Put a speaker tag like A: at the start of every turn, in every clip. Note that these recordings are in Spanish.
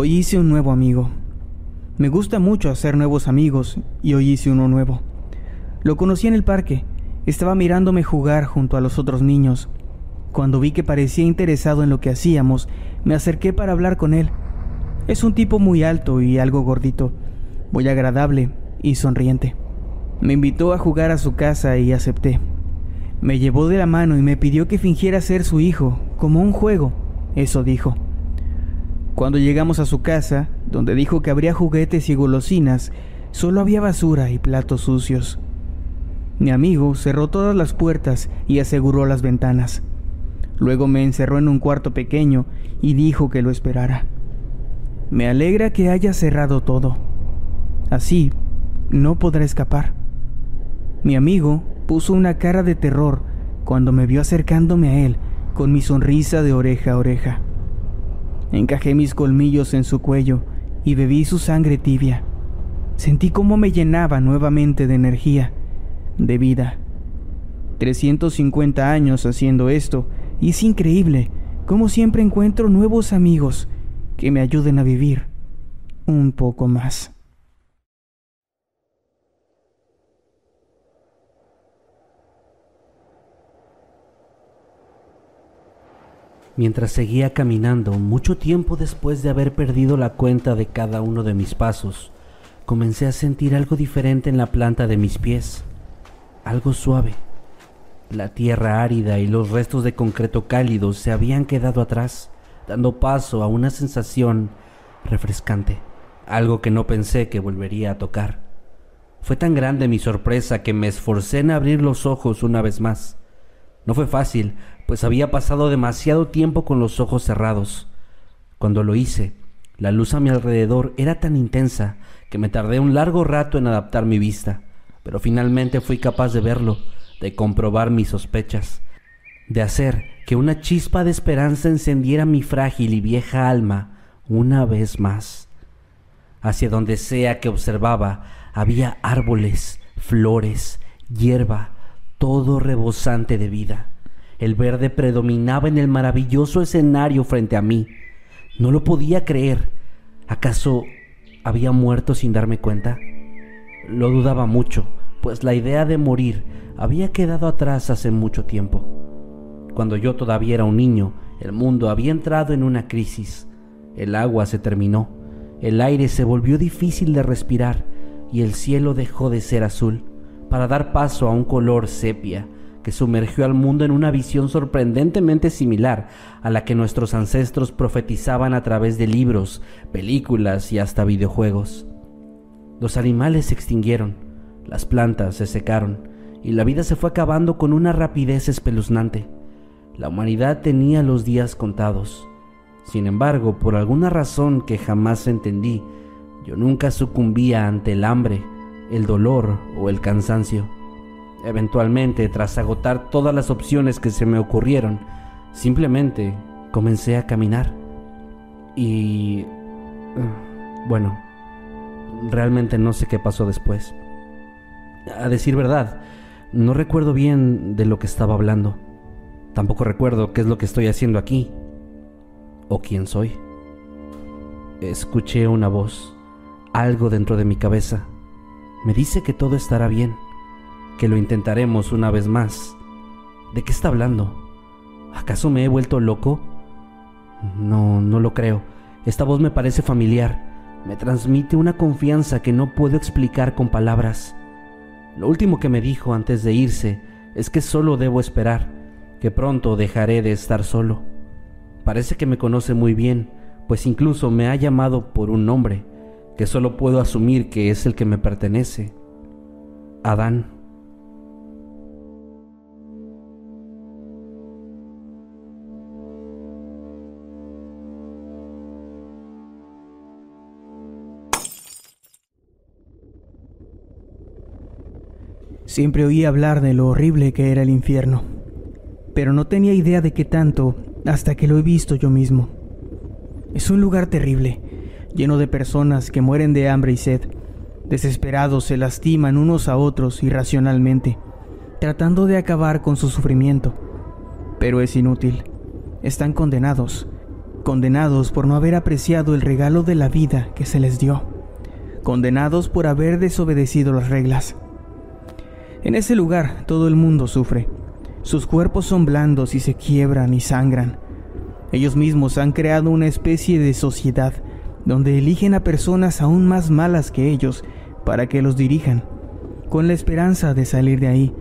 A: Hoy hice un nuevo amigo. Me gusta mucho hacer nuevos amigos y hoy hice uno nuevo. Lo conocí en el parque. Estaba mirándome jugar junto a los otros niños. Cuando vi que parecía interesado en lo que hacíamos, me acerqué para hablar con él. Es un tipo muy alto y algo gordito, muy agradable y sonriente. Me invitó a jugar a su casa y acepté. Me llevó de la mano y me pidió que fingiera ser su hijo, como un juego, eso dijo. Cuando llegamos a su casa, donde dijo que habría juguetes y golosinas, solo había basura y platos sucios. Mi amigo cerró todas las puertas y aseguró las ventanas. Luego me encerró en un cuarto pequeño y dijo que lo esperara. Me alegra que haya cerrado todo. Así, no podrá escapar. Mi amigo puso una cara de terror cuando me vio acercándome a él con mi sonrisa de oreja a oreja. Encajé mis colmillos en su cuello y bebí su sangre tibia. Sentí cómo me llenaba nuevamente de energía, de vida. 350 años haciendo esto y es increíble cómo siempre encuentro nuevos amigos que me ayuden a vivir un poco más.
B: Mientras seguía caminando, mucho tiempo después de haber perdido la cuenta de cada uno de mis pasos, comencé a sentir algo diferente en la planta de mis pies, algo suave. La tierra árida y los restos de concreto cálido se habían quedado atrás, dando paso a una sensación refrescante, algo que no pensé que volvería a tocar. Fue tan grande mi sorpresa que me esforcé en abrir los ojos una vez más. No fue fácil, pues había pasado demasiado tiempo con los ojos cerrados. Cuando lo hice, la luz a mi alrededor era tan intensa que me tardé un largo rato en adaptar mi vista, pero finalmente fui capaz de verlo, de comprobar mis sospechas, de hacer que una chispa de esperanza encendiera mi frágil y vieja alma una vez más. Hacia donde sea que observaba, había árboles, flores, hierba, todo rebosante de vida. El verde predominaba en el maravilloso escenario frente a mí. No lo podía creer. ¿Acaso había muerto sin darme cuenta? Lo dudaba mucho, pues la idea de morir había quedado atrás hace mucho tiempo. Cuando yo todavía era un niño, el mundo había entrado en una crisis. El agua se terminó, el aire se volvió difícil de respirar y el cielo dejó de ser azul para dar paso a un color sepia que sumergió al mundo en una visión sorprendentemente similar a la que nuestros ancestros profetizaban a través de libros, películas y hasta videojuegos. Los animales se extinguieron, las plantas se secaron y la vida se fue acabando con una rapidez espeluznante. La humanidad tenía los días contados. Sin embargo, por alguna razón que jamás entendí, yo nunca sucumbía ante el hambre, el dolor o el cansancio. Eventualmente, tras agotar todas las opciones que se me ocurrieron, simplemente comencé a caminar. Y... Bueno, realmente no sé qué pasó después. A decir verdad, no recuerdo bien de lo que estaba hablando. Tampoco recuerdo qué es lo que estoy haciendo aquí. O quién soy. Escuché una voz, algo dentro de mi cabeza. Me dice que todo estará bien que lo intentaremos una vez más, ¿De qué está hablando? ¿Acaso me he vuelto loco? No, no lo creo. Esta voz me parece familiar. Me transmite una confianza que no puedo explicar con palabras. Lo último que me dijo antes de irse es que solo debo esperar, que pronto dejaré de estar solo. Parece que me conoce muy bien, pues incluso me ha llamado por un nombre, que solo puedo asumir que es el que me pertenece. Adán.
A: Siempre oí hablar de lo horrible que era el infierno, pero no tenía idea de qué tanto hasta que lo he visto yo mismo. Es un lugar terrible, lleno de personas que mueren de hambre y sed. Desesperados se lastiman unos a otros irracionalmente, tratando de acabar con su sufrimiento. Pero es inútil. Están condenados, condenados por no haber apreciado el regalo de la vida que se les dio, condenados por haber desobedecido las reglas. En ese lugar todo el mundo sufre. Sus cuerpos son blandos y se quiebran y sangran. Ellos mismos han creado una especie de sociedad donde eligen a personas aún más malas que ellos para que los dirijan, con la esperanza de salir de ahí.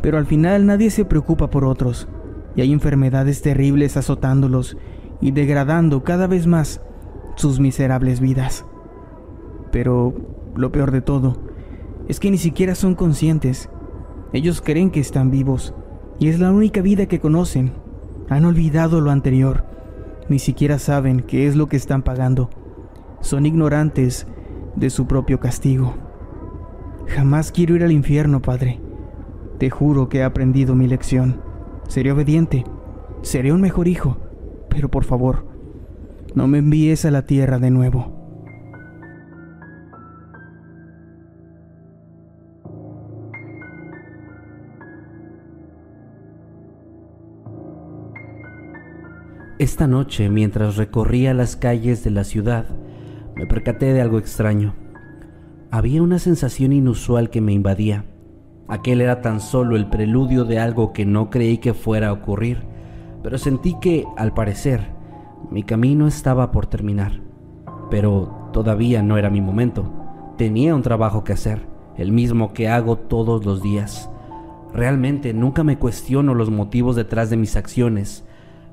A: Pero al final nadie se preocupa por otros, y hay enfermedades terribles azotándolos y degradando cada vez más sus miserables vidas. Pero lo peor de todo es que ni siquiera son conscientes. Ellos creen que están vivos y es la única vida que conocen. Han olvidado lo anterior. Ni siquiera saben qué es lo que están pagando. Son ignorantes de su propio castigo. Jamás quiero ir al infierno, Padre. Te juro que he aprendido mi lección. Seré obediente. Seré un mejor hijo. Pero por favor, no me envíes a la tierra de nuevo.
B: Esta noche, mientras recorría las calles de la ciudad, me percaté de algo extraño. Había una sensación inusual que me invadía. Aquel era tan solo el preludio de algo que no creí que fuera a ocurrir, pero sentí que, al parecer, mi camino estaba por terminar. Pero todavía no era mi momento. Tenía un trabajo que hacer, el mismo que hago todos los días. Realmente nunca me cuestiono los motivos detrás de mis acciones,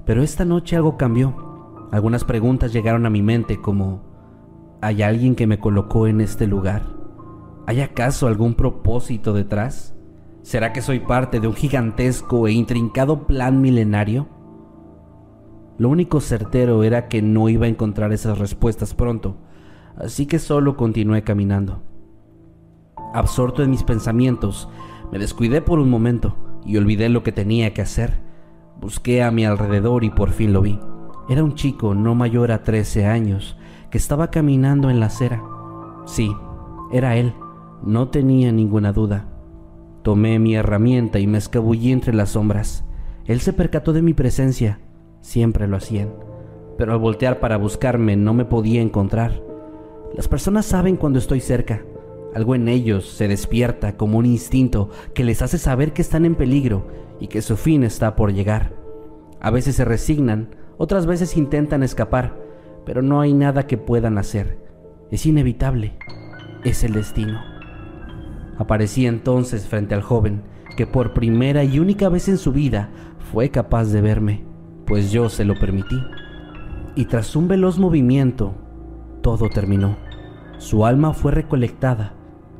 B: pero esta noche algo cambió. Algunas preguntas llegaron a mi mente como, ¿hay alguien que me colocó en este lugar? ¿Hay acaso algún propósito detrás? ¿Será que soy parte de un gigantesco e intrincado plan milenario? Lo único certero era que no iba a encontrar esas respuestas pronto, así que solo continué caminando. Absorto en mis pensamientos, me descuidé por un momento y olvidé lo que tenía que hacer. Busqué a mi alrededor y por fin lo vi. Era un chico no mayor a 13 años estaba caminando en la acera. Sí, era él, no tenía ninguna duda. Tomé mi herramienta y me escabullí entre las sombras. Él se percató de mi presencia, siempre lo hacían, pero al voltear para buscarme no me podía encontrar. Las personas saben cuando estoy cerca. Algo en ellos se despierta como un instinto que les hace saber que están en peligro y que su fin está por llegar. A veces se resignan, otras veces intentan escapar, pero no hay nada que puedan hacer. Es inevitable. Es el destino. Aparecí entonces frente al joven, que por primera y única vez en su vida fue capaz de verme, pues yo se lo permití. Y tras un veloz movimiento, todo terminó. Su alma fue recolectada,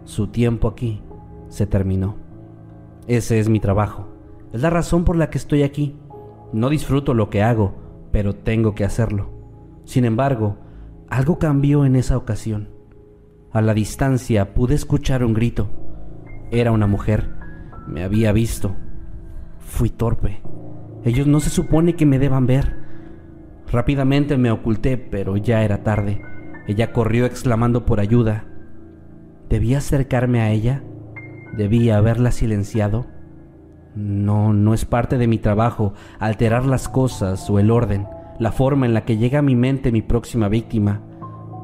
B: su tiempo aquí se terminó. Ese es mi trabajo, es la razón por la que estoy aquí. No disfruto lo que hago, pero tengo que hacerlo. Sin embargo, algo cambió en esa ocasión. A la distancia pude escuchar un grito. Era una mujer. Me había visto. Fui torpe. Ellos no se supone que me deban ver. Rápidamente me oculté, pero ya era tarde. Ella corrió exclamando por ayuda. ¿Debía acercarme a ella? ¿Debía haberla silenciado? No, no es parte de mi trabajo alterar las cosas o el orden, la forma en la que llega a mi mente mi próxima víctima.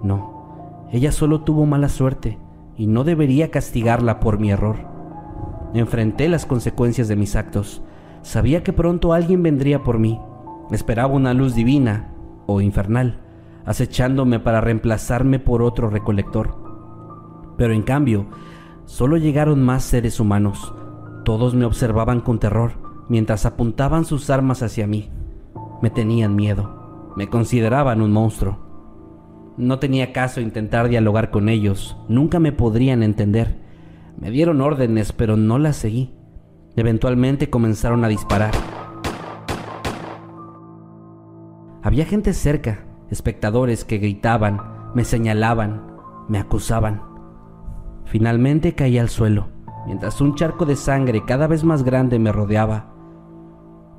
B: No, ella solo tuvo mala suerte y no debería castigarla por mi error. Enfrenté las consecuencias de mis actos. sabía que pronto alguien vendría por mí. Esperaba una luz divina o infernal, acechándome para reemplazarme por otro recolector. Pero en cambio, solo llegaron más seres humanos. Todos me observaban con terror mientras apuntaban sus armas hacia mí. Me tenían miedo, me consideraban un monstruo. No tenía caso intentar dialogar con ellos, nunca me podrían entender. Me dieron órdenes, pero no las seguí. Eventualmente comenzaron a disparar. Había gente cerca, espectadores que gritaban, me señalaban, me acusaban. Finalmente caí al suelo, mientras un charco de sangre cada vez más grande me rodeaba.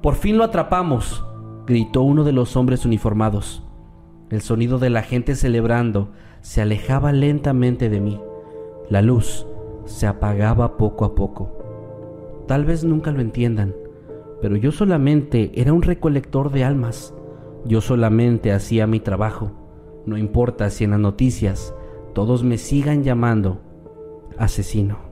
B: Por fin lo atrapamos, gritó uno de los hombres uniformados. El sonido de la gente celebrando se alejaba lentamente de mí. La luz se apagaba poco a poco. Tal vez nunca lo entiendan, pero yo solamente era un recolector de almas. Yo solamente hacía mi trabajo. No importa si en las noticias todos me sigan llamando asesino.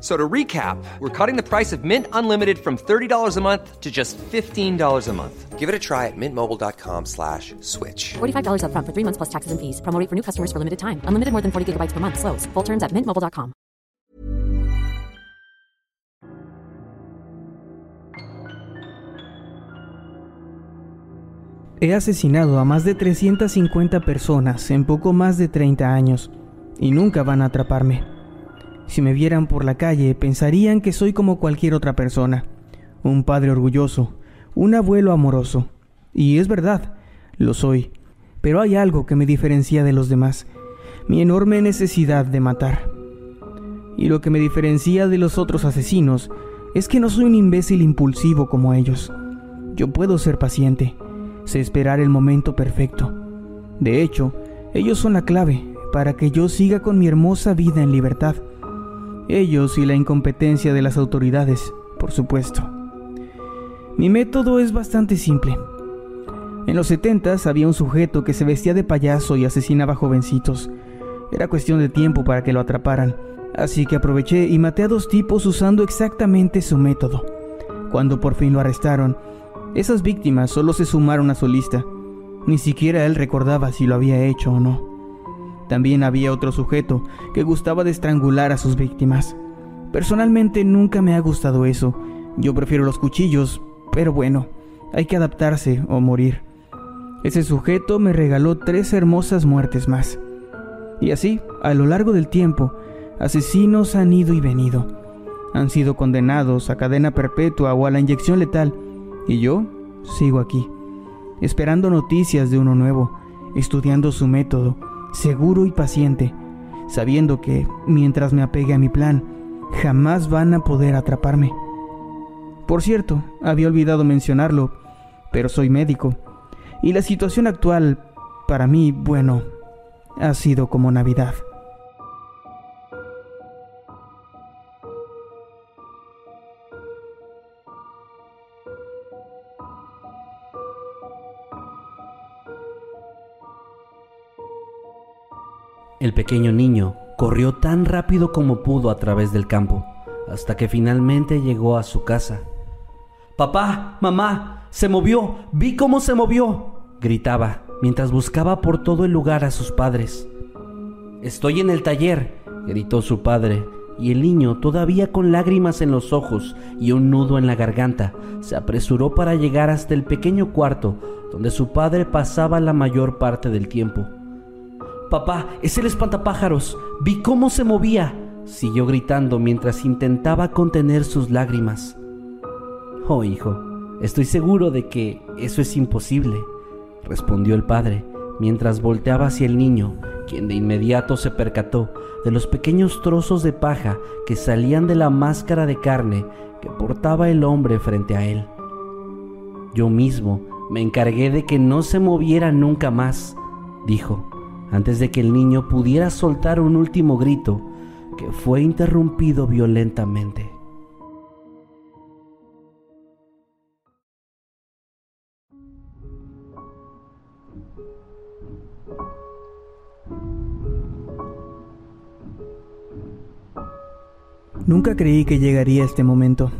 C: So to recap, we're cutting the price of Mint Unlimited from $30 a month to just $15 a month. Give it a try at mintmobile.com slash switch.
D: $45 up front for three months plus taxes and fees. Promo rate for new customers for limited time. Unlimited more than 40 gigabytes per month. Slows. Full terms at mintmobile.com.
A: He asesinado a más de 350 personas en poco más de 30 años y nunca van a atraparme. Si me vieran por la calle, pensarían que soy como cualquier otra persona, un padre orgulloso, un abuelo amoroso. Y es verdad, lo soy. Pero hay algo que me diferencia de los demás, mi enorme necesidad de matar. Y lo que me diferencia de los otros asesinos es que no soy un imbécil impulsivo como ellos. Yo puedo ser paciente, sé esperar el momento perfecto. De hecho, ellos son la clave para que yo siga con mi hermosa vida en libertad ellos y la incompetencia de las autoridades, por supuesto. Mi método es bastante simple. En los 70 había un sujeto que se vestía de payaso y asesinaba jovencitos. Era cuestión de tiempo para que lo atraparan, así que aproveché y maté a dos tipos usando exactamente su método. Cuando por fin lo arrestaron, esas víctimas solo se sumaron a su lista. Ni siquiera él recordaba si lo había hecho o no. También había otro sujeto que gustaba de estrangular a sus víctimas. Personalmente nunca me ha gustado eso. Yo prefiero los cuchillos, pero bueno, hay que adaptarse o morir. Ese sujeto me regaló tres hermosas muertes más. Y así, a lo largo del tiempo, asesinos han ido y venido. Han sido condenados a cadena perpetua o a la inyección letal. Y yo sigo aquí, esperando noticias de uno nuevo, estudiando su método seguro y paciente, sabiendo que, mientras me apegue a mi plan, jamás van a poder atraparme. Por cierto, había olvidado mencionarlo, pero soy médico, y la situación actual, para mí, bueno, ha sido como Navidad.
B: El pequeño niño corrió tan rápido como pudo a través del campo, hasta que finalmente llegó a su casa. Papá, mamá, se movió, vi cómo se movió, gritaba, mientras buscaba por todo el lugar a sus padres. Estoy en el taller, gritó su padre, y el niño, todavía con lágrimas en los ojos y un nudo en la garganta, se apresuró para llegar hasta el pequeño cuarto donde su padre pasaba la mayor parte del tiempo. Papá, es el espantapájaros. Vi cómo se movía. Siguió gritando mientras intentaba contener sus lágrimas. Oh, hijo, estoy seguro de que eso es imposible, respondió el padre, mientras volteaba hacia el niño, quien de inmediato se percató de los pequeños trozos de paja que salían de la máscara de carne que portaba el hombre frente a él. Yo mismo me encargué de que no se moviera nunca más, dijo antes de que el niño pudiera soltar un último grito que fue interrumpido violentamente.
A: Nunca creí que llegaría este momento.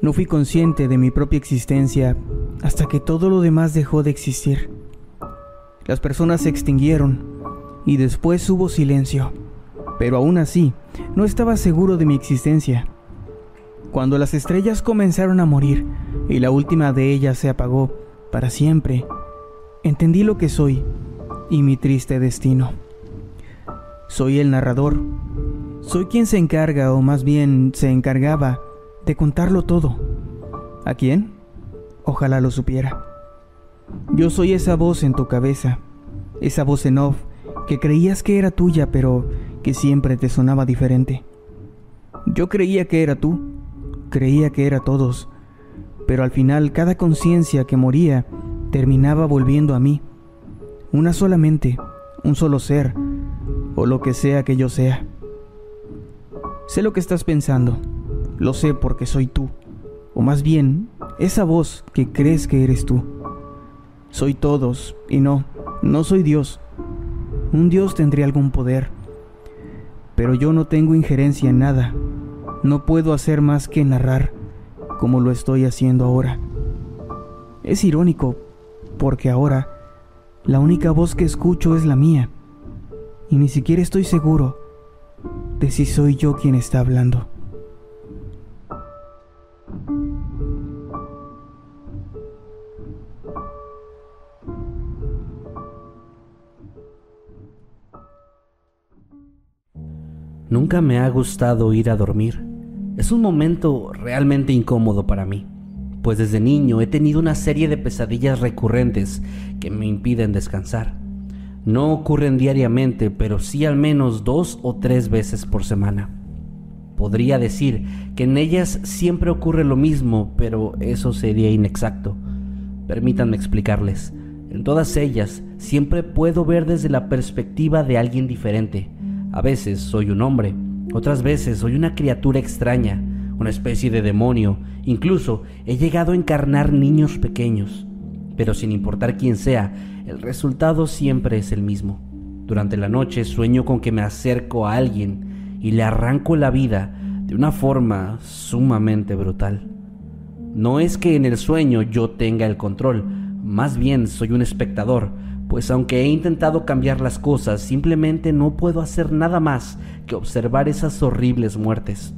A: No fui consciente de mi propia existencia hasta que todo lo demás dejó de existir. Las personas se extinguieron y después hubo silencio, pero aún así no estaba seguro de mi existencia. Cuando las estrellas comenzaron a morir y la última de ellas se apagó para siempre, entendí lo que soy y mi triste destino. Soy el narrador soy quien se encarga, o más bien se encargaba, de contarlo todo. ¿A quién? Ojalá lo supiera. Yo soy esa voz en tu cabeza, esa voz en off que creías que era tuya, pero que siempre te sonaba diferente. Yo creía que era tú, creía que era todos, pero al final cada conciencia que moría terminaba volviendo a mí. Una solamente, un solo ser, o lo que sea que yo sea. Sé lo que estás pensando. Lo sé porque soy tú. O más bien, esa voz que crees que eres tú. Soy todos, y no, no soy Dios. Un Dios tendría algún poder. Pero yo no tengo injerencia en nada. No puedo hacer más que narrar, como lo estoy haciendo ahora. Es irónico, porque ahora la única voz que escucho es la mía. Y ni siquiera estoy seguro de si soy yo quien está hablando.
B: Nunca me ha gustado ir a dormir. Es un momento realmente incómodo para mí, pues desde niño he tenido una serie de pesadillas recurrentes que me impiden descansar. No ocurren diariamente, pero sí al menos dos o tres veces por semana. Podría decir que en ellas siempre ocurre lo mismo, pero eso sería inexacto. Permítanme explicarles. En todas ellas siempre puedo ver desde la perspectiva de alguien diferente. A veces soy un hombre, otras veces soy una criatura extraña, una especie de demonio, incluso he llegado a encarnar niños pequeños. Pero sin importar quién sea, el resultado siempre es el mismo. Durante la noche sueño con que me acerco a alguien y le arranco la vida de una forma sumamente brutal. No es que en el sueño yo tenga el control, más bien soy un espectador, pues aunque he intentado cambiar las cosas, simplemente no puedo hacer nada más que observar esas horribles muertes.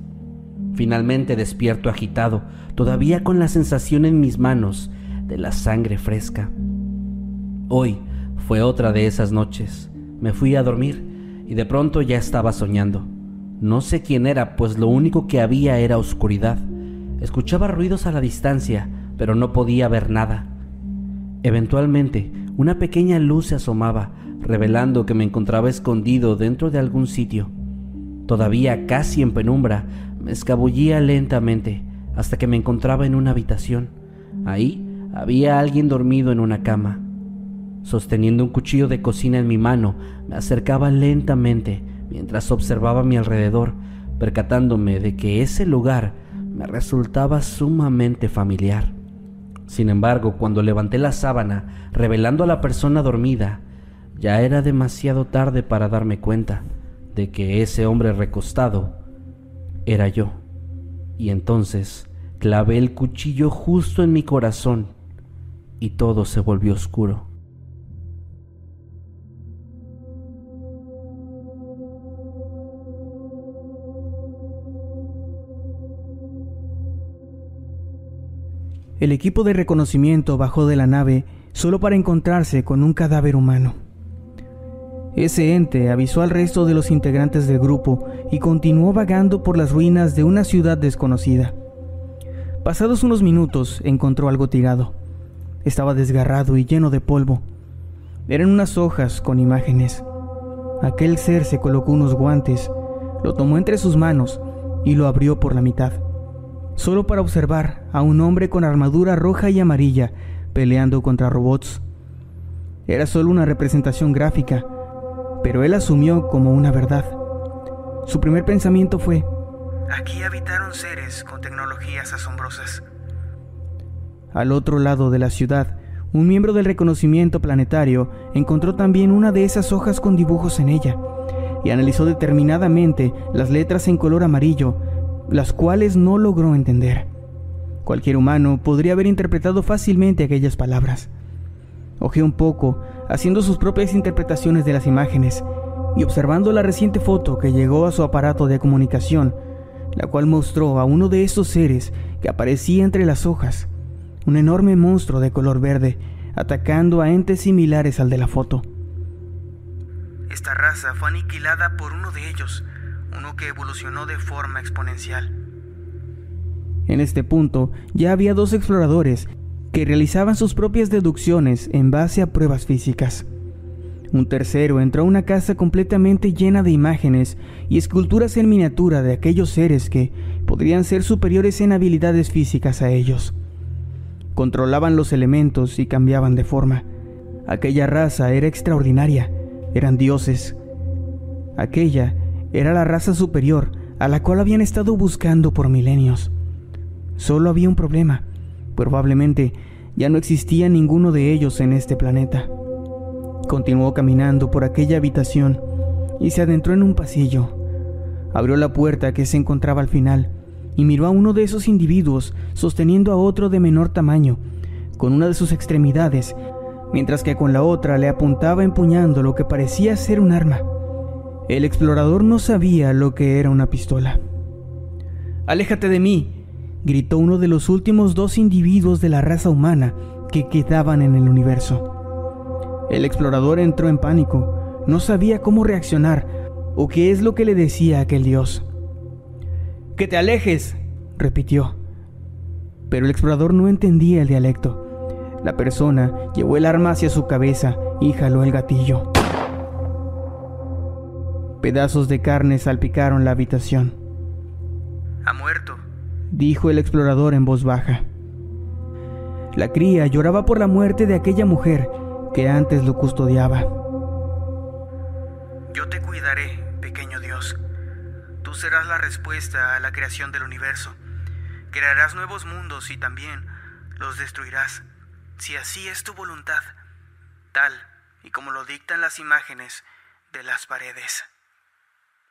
B: Finalmente despierto agitado, todavía con la sensación en mis manos de la sangre fresca. Hoy fue otra de esas noches. Me fui a dormir y de pronto ya estaba soñando. No sé quién era, pues lo único que había era oscuridad. Escuchaba ruidos a la distancia, pero no podía ver nada. Eventualmente, una pequeña luz se asomaba, revelando que me encontraba escondido dentro de algún sitio. Todavía casi en penumbra, me escabullía lentamente hasta que me encontraba en una habitación. Ahí había alguien dormido en una cama. Sosteniendo un cuchillo de cocina en mi mano, me acercaba lentamente mientras observaba a mi alrededor, percatándome de que ese lugar me resultaba sumamente familiar. Sin embargo, cuando levanté la sábana, revelando a la persona dormida, ya era demasiado tarde para darme cuenta de que ese hombre recostado era yo. Y entonces clavé el cuchillo justo en mi corazón y todo se volvió oscuro.
A: El equipo de reconocimiento bajó de la nave solo para encontrarse con un cadáver humano. Ese ente avisó al resto de los integrantes del grupo y continuó vagando por las ruinas de una ciudad desconocida. Pasados unos minutos encontró algo tirado. Estaba desgarrado y lleno de polvo. Eran unas hojas con imágenes. Aquel ser se colocó unos guantes, lo tomó entre sus manos y lo abrió por la mitad solo para observar a un hombre con armadura roja y amarilla peleando contra robots. Era solo una representación gráfica, pero él asumió como una verdad. Su primer pensamiento fue,
E: Aquí habitaron seres con tecnologías asombrosas.
A: Al otro lado de la ciudad, un miembro del reconocimiento planetario encontró también una de esas hojas con dibujos en ella y analizó determinadamente las letras en color amarillo, las cuales no logró entender. Cualquier humano podría haber interpretado fácilmente aquellas palabras. Ojeó un poco, haciendo sus propias interpretaciones de las imágenes, y observando la reciente foto que llegó a su aparato de comunicación, la cual mostró a uno de esos seres que aparecía entre las hojas, un enorme monstruo de color verde, atacando a entes similares al de la foto.
E: Esta raza fue aniquilada por uno de ellos, uno que evolucionó de forma exponencial.
A: En este punto ya había dos exploradores que realizaban sus propias deducciones en base a pruebas físicas. Un tercero entró a una casa completamente llena de imágenes y esculturas en miniatura de aquellos seres que podrían ser superiores en habilidades físicas a ellos. Controlaban los elementos y cambiaban de forma. Aquella raza era extraordinaria, eran dioses. Aquella era la raza superior a la cual habían estado buscando por milenios. Solo había un problema. Probablemente ya no existía ninguno de ellos en este planeta. Continuó caminando por aquella habitación y se adentró en un pasillo. Abrió la puerta que se encontraba al final y miró a uno de esos individuos sosteniendo a otro de menor tamaño, con una de sus extremidades, mientras que con la otra le apuntaba empuñando lo que parecía ser un arma. El explorador no sabía lo que era una pistola. Aléjate de mí, gritó uno de los últimos dos individuos de la raza humana que quedaban en el universo. El explorador entró en pánico, no sabía cómo reaccionar o qué es lo que le decía aquel dios. Que te alejes, repitió. Pero el explorador no entendía el dialecto. La persona llevó el arma hacia su cabeza y jaló el gatillo. Pedazos de carne salpicaron la habitación.
E: Ha muerto,
A: dijo el explorador en voz baja. La cría lloraba por la muerte de aquella mujer que antes lo custodiaba.
E: Yo te cuidaré, pequeño Dios. Tú serás la respuesta a la creación del universo. Crearás nuevos mundos y también los destruirás, si así es tu voluntad, tal y como lo dictan las imágenes de las paredes.